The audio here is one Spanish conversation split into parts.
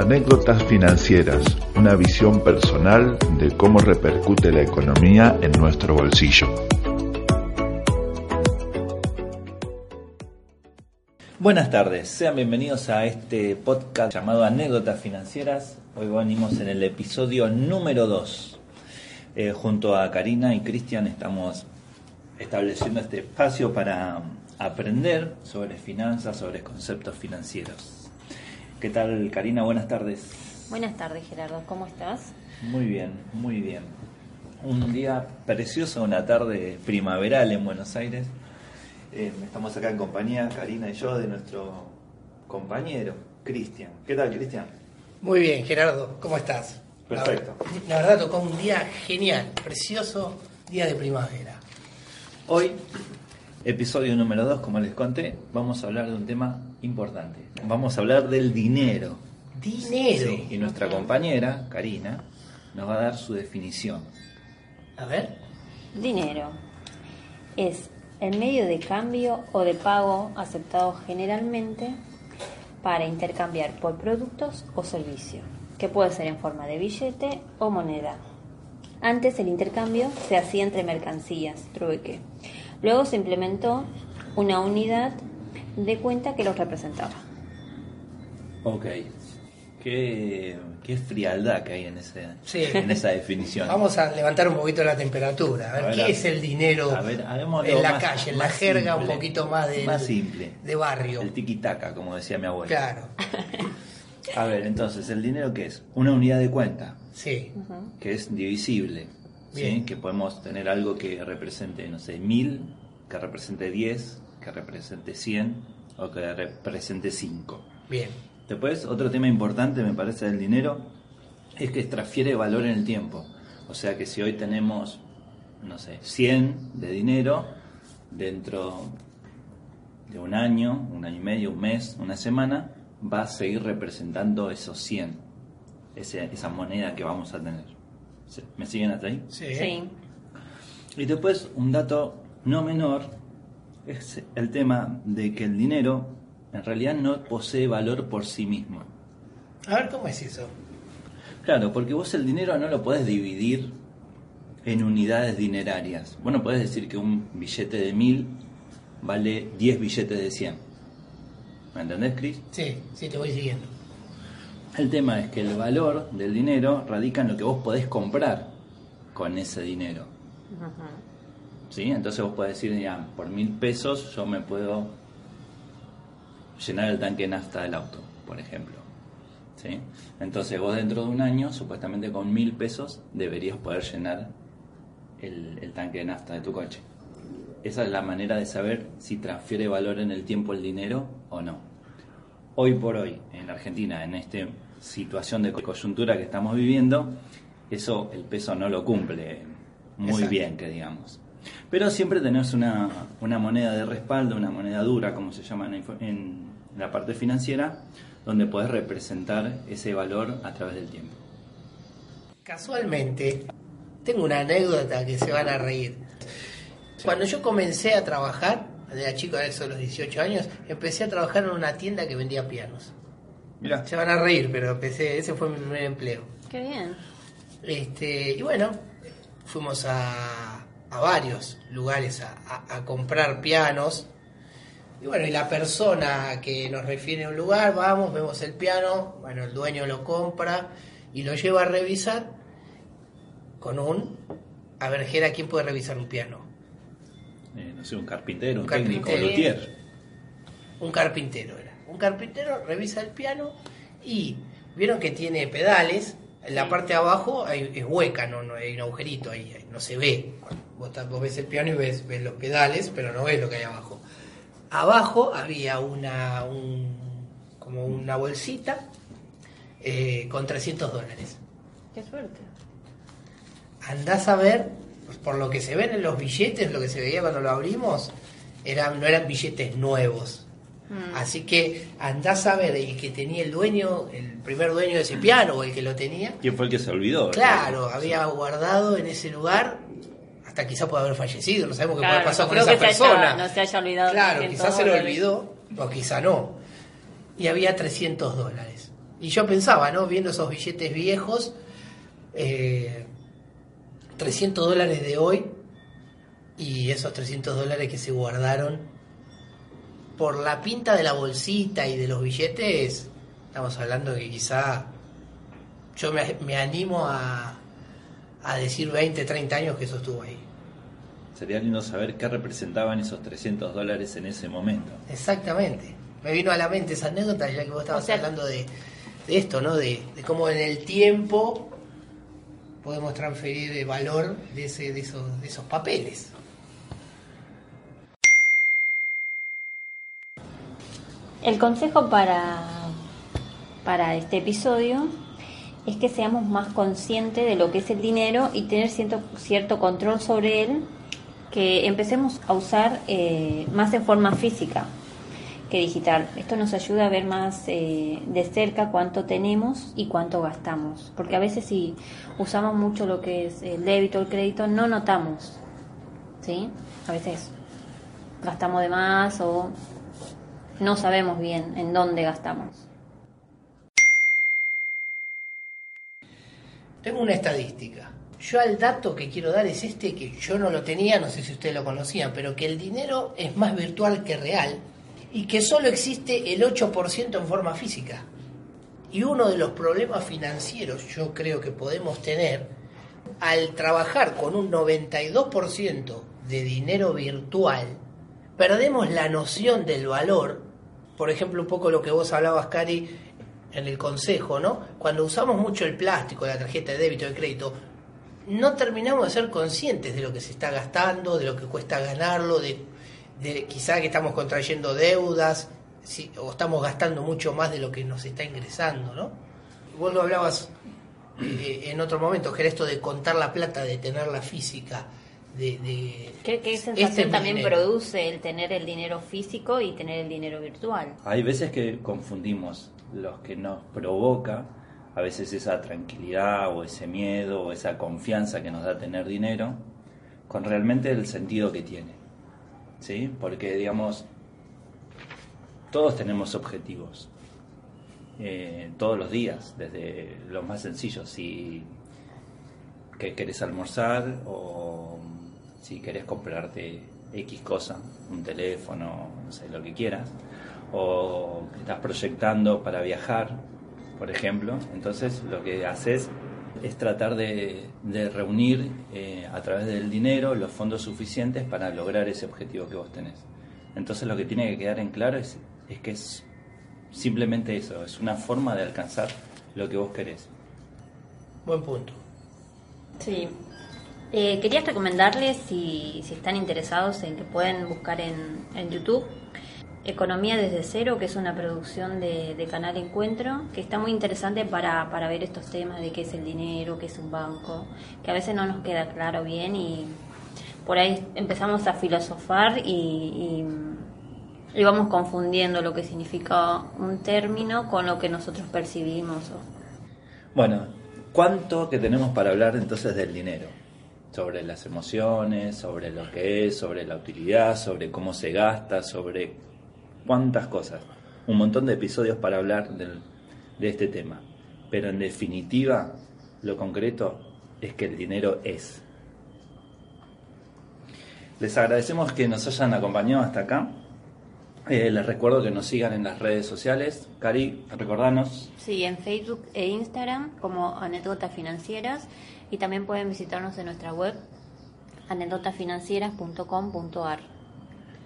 Anécdotas financieras, una visión personal de cómo repercute la economía en nuestro bolsillo. Buenas tardes, sean bienvenidos a este podcast llamado Anécdotas Financieras. Hoy venimos en el episodio número 2. Eh, junto a Karina y Cristian estamos estableciendo este espacio para aprender sobre finanzas, sobre conceptos financieros. ¿Qué tal, Karina? Buenas tardes. Buenas tardes, Gerardo. ¿Cómo estás? Muy bien, muy bien. Un día precioso, una tarde primaveral en Buenos Aires. Eh, estamos acá en compañía, Karina y yo, de nuestro compañero, Cristian. ¿Qué tal, Cristian? Muy bien, Gerardo. ¿Cómo estás? Perfecto. La, la verdad tocó un día genial, precioso día de primavera. Hoy, episodio número 2, como les conté, vamos a hablar de un tema importante. Vamos a hablar del dinero. Dinero. Sí, y nuestra compañera, Karina, nos va a dar su definición. A ver. Dinero es el medio de cambio o de pago aceptado generalmente para intercambiar por productos o servicios, que puede ser en forma de billete o moneda. Antes el intercambio se hacía entre mercancías, trueque. Luego se implementó una unidad de cuenta que los representaba. Ok. Qué, qué frialdad que hay en, ese, Sí. en esa definición. Vamos a levantar un poquito la temperatura. A ver, A ver, ¿qué a- es el dinero a ver, hagámoslo en la más- calle, en la jerga un poquito más de, Más simple. de barrio? El tiki-taka, como decía mi abuela. Claro, A ver, entonces, ¿el dinero qué es? Una unidad de cuenta, sí. que es divisible. ¿sí? Bien. Que podemos tener algo que represente, no sé, mil, que represente 10, que represente 100 o que represente 5. Bien. Después, otro tema importante, me parece, del dinero, es que transfiere valor en el tiempo. O sea que si hoy tenemos, no sé, 100 de dinero, dentro de un año, un año y medio, un mes, una semana, va a seguir representando esos 100, ese- esa moneda que vamos a tener. ¿Se- ¿Me siguen hasta ahí? Sí. Sí. Y después, un dato no menor es el tema de que el dinero en realidad no posee valor por sí mismo. A ver, ¿cómo es eso? Claro, porque vos el dinero no lo podés dividir en unidades dinerarias. Vos no podés decir que un billete de mil vale 10 billetes de 100. ¿Me entendés, Chris? Sí, sí, te voy siguiendo. El tema es que el valor del dinero radica en lo que vos podés comprar con ese dinero. ¿Sí? Entonces vos podés decir, ya, por mil pesos yo me puedo llenar el tanque de nafta del auto, por ejemplo. ¿Sí? Entonces vos dentro de un año, supuestamente con mil pesos, deberías poder llenar el, el tanque de nafta de tu coche. Esa es la manera de saber si transfiere valor en el tiempo el dinero o no. Hoy por hoy, en la Argentina, en esta situación de coyuntura que estamos viviendo, eso el peso no lo cumple muy Exacto. bien, que digamos. Pero siempre tenés una, una moneda de respaldo, una moneda dura, como se llama en la, info- en la parte financiera, donde podés representar ese valor a través del tiempo. Casualmente, tengo una anécdota que se van a reír. Cuando yo comencé a trabajar, de chico, a eso a los 18 años, empecé a trabajar en una tienda que vendía pianos. Mira, Se van a reír, pero empecé, ese fue mi primer empleo. Qué bien. Este, y bueno, fuimos a, a varios lugares a, a- a comprar pianos. Y bueno, y la persona que nos refiere a un lugar, vamos, vemos el piano, bueno, el dueño lo compra y lo lleva a revisar con un... A ver, ¿quién puede revisar un piano? Eh, no sé, un carpintero, un, Un técnico, luthier. Un carpintero era. Un carpintero revisa el piano y vieron que tiene pedales. En la parte de abajo hay, es hueca, no, no hay un agujerito ahí, ahí no se ve. Vos, vos ves el piano y ves, ves los pedales, pero no ves lo que hay abajo. Abajo había una, un- como una bolsita eh, con 300 dólares. Qué suerte. Andás a ver, pues, por lo que se ven en los billetes, lo que se veía cuando lo abrimos, eran, no eran billetes nuevos. Mm. Así que andás a ver el que tenía el dueño, el primer dueño de ese piano o el que lo tenía. ¿Quién fue el que se olvidó? Claro, había guardado en ese lugar, hasta quizá puede haber fallecido, no sabemos qué puede pasar no con esa persona. haya- no se haya olvidado Claro, 300 quizás se lo olvidó, o quizá no. Y había 300 dólares. Y yo pensaba, ¿no? Viendo esos billetes viejos, eh, 300 dólares de hoy y esos 300 dólares que se guardaron por la pinta de la bolsita y de los billetes, estamos hablando que quizá yo me, me animo a, a decir 20, 30 años que eso estuvo ahí. Sería lindo saber qué representaban esos 300 dólares en ese momento. Exactamente. Me vino a la mente esa anécdota ya que vos estabas O sea- hablando de, de esto, ¿no? De, de cómo en el tiempo podemos transferir el valor de, ese, de, esos, de esos papeles. El consejo para, para este episodio es que seamos más conscientes de lo que es el dinero y tener cierto, cierto control sobre él, que empecemos a usar eh, más en forma física que digital. Esto nos ayuda a ver más eh, de cerca cuánto tenemos y cuánto gastamos, porque a veces si usamos mucho lo que es el débito o el crédito no notamos, ¿sí? A veces gastamos de más o no sabemos bien en dónde gastamos. Tengo una estadística. Yo al dato que quiero dar es este que yo no lo tenía, no sé si ustedes lo conocían, pero que el dinero es más virtual que real y que solo existe el 8% en forma física. Y uno de los problemas financieros yo creo que podemos tener al trabajar con un 92% de dinero virtual, perdemos la noción del valor. Por ejemplo, un poco lo que vos hablabas, Cari, en el consejo, ¿no? Cuando usamos mucho el plástico, la tarjeta de débito, de crédito, no terminamos de ser conscientes de lo que se está gastando, de lo que cuesta ganarlo, de, quizá que estamos contrayendo deudas, si- o estamos gastando mucho más de lo que nos está ingresando, ¿no? Vos lo hablabas eh, en otro momento, que era esto de contar la plata, de tenerla física, de... de ¿Qué, qué este sensación también dinero. produce el tener el dinero físico y tener el dinero virtual? Hay veces que confundimos los que nos provoca, a veces esa tranquilidad o ese miedo o esa confianza que nos da tener dinero, con realmente el sentido que tiene. ¿Sí? Porque, digamos, todos tenemos objetivos. eh, todos los días, desde los más sencillos, si que querés almorzar o si querés comprarte X cosa, un teléfono, no sé, lo que quieras, o que estás proyectando para viajar, por ejemplo, entonces lo que haces es tratar de, de reunir eh, a través del dinero los fondos suficientes para lograr ese objetivo que vos tenés. Entonces lo que tiene que quedar en claro es, es que es simplemente eso, es una forma de alcanzar lo que vos querés. Buen punto. Sí. Eh, quería recomendarles, si, si están interesados, en que pueden buscar en, en YouTube Economía desde cero, que es una producción de, de Canal Encuentro, que está muy interesante para, para ver estos temas de qué es el dinero, qué es un banco, que a veces no nos queda claro bien y por ahí empezamos a filosofar y, y, confundiendo lo que significa un término con lo que nosotros percibimos. Bueno, ¿cuánto que tenemos para hablar entonces del dinero? Sobre las emociones, sobre lo que es, sobre la utilidad, sobre cómo se gasta, sobre cuántas cosas. Un montón de episodios para hablar de este tema. Pero en definitiva, lo concreto es que el dinero es. Les agradecemos que nos hayan acompañado hasta acá. Eh, les recuerdo que nos sigan en las redes sociales. Cari, recordanos. Sí, en Facebook e Instagram como anécdotas financieras y también pueden visitarnos en nuestra web anécdotasfinancieras.com.ar.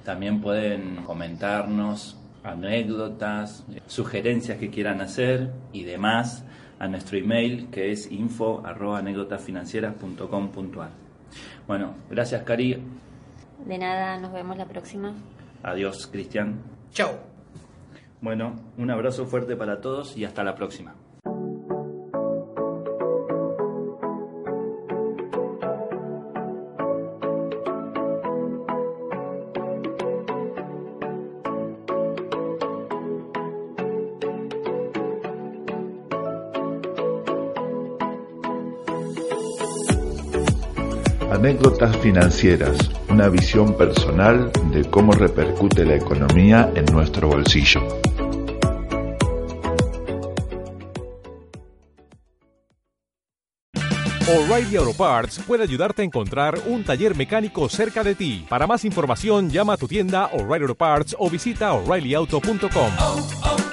También pueden comentarnos anécdotas, sugerencias que quieran hacer y demás a nuestro email que es info Bueno, gracias Cari. De nada, nos vemos la próxima. Adiós, Cristian. Chao. Bueno, un abrazo fuerte para todos y hasta la próxima. Anécdotas financieras, una visión personal de cómo repercute la economía en nuestro bolsillo. O'Reilly Auto Parts puede ayudarte a encontrar un taller mecánico cerca de ti. Para más información, llama a tu tienda O'Reilly Auto Parts o visita oreillyauto.com.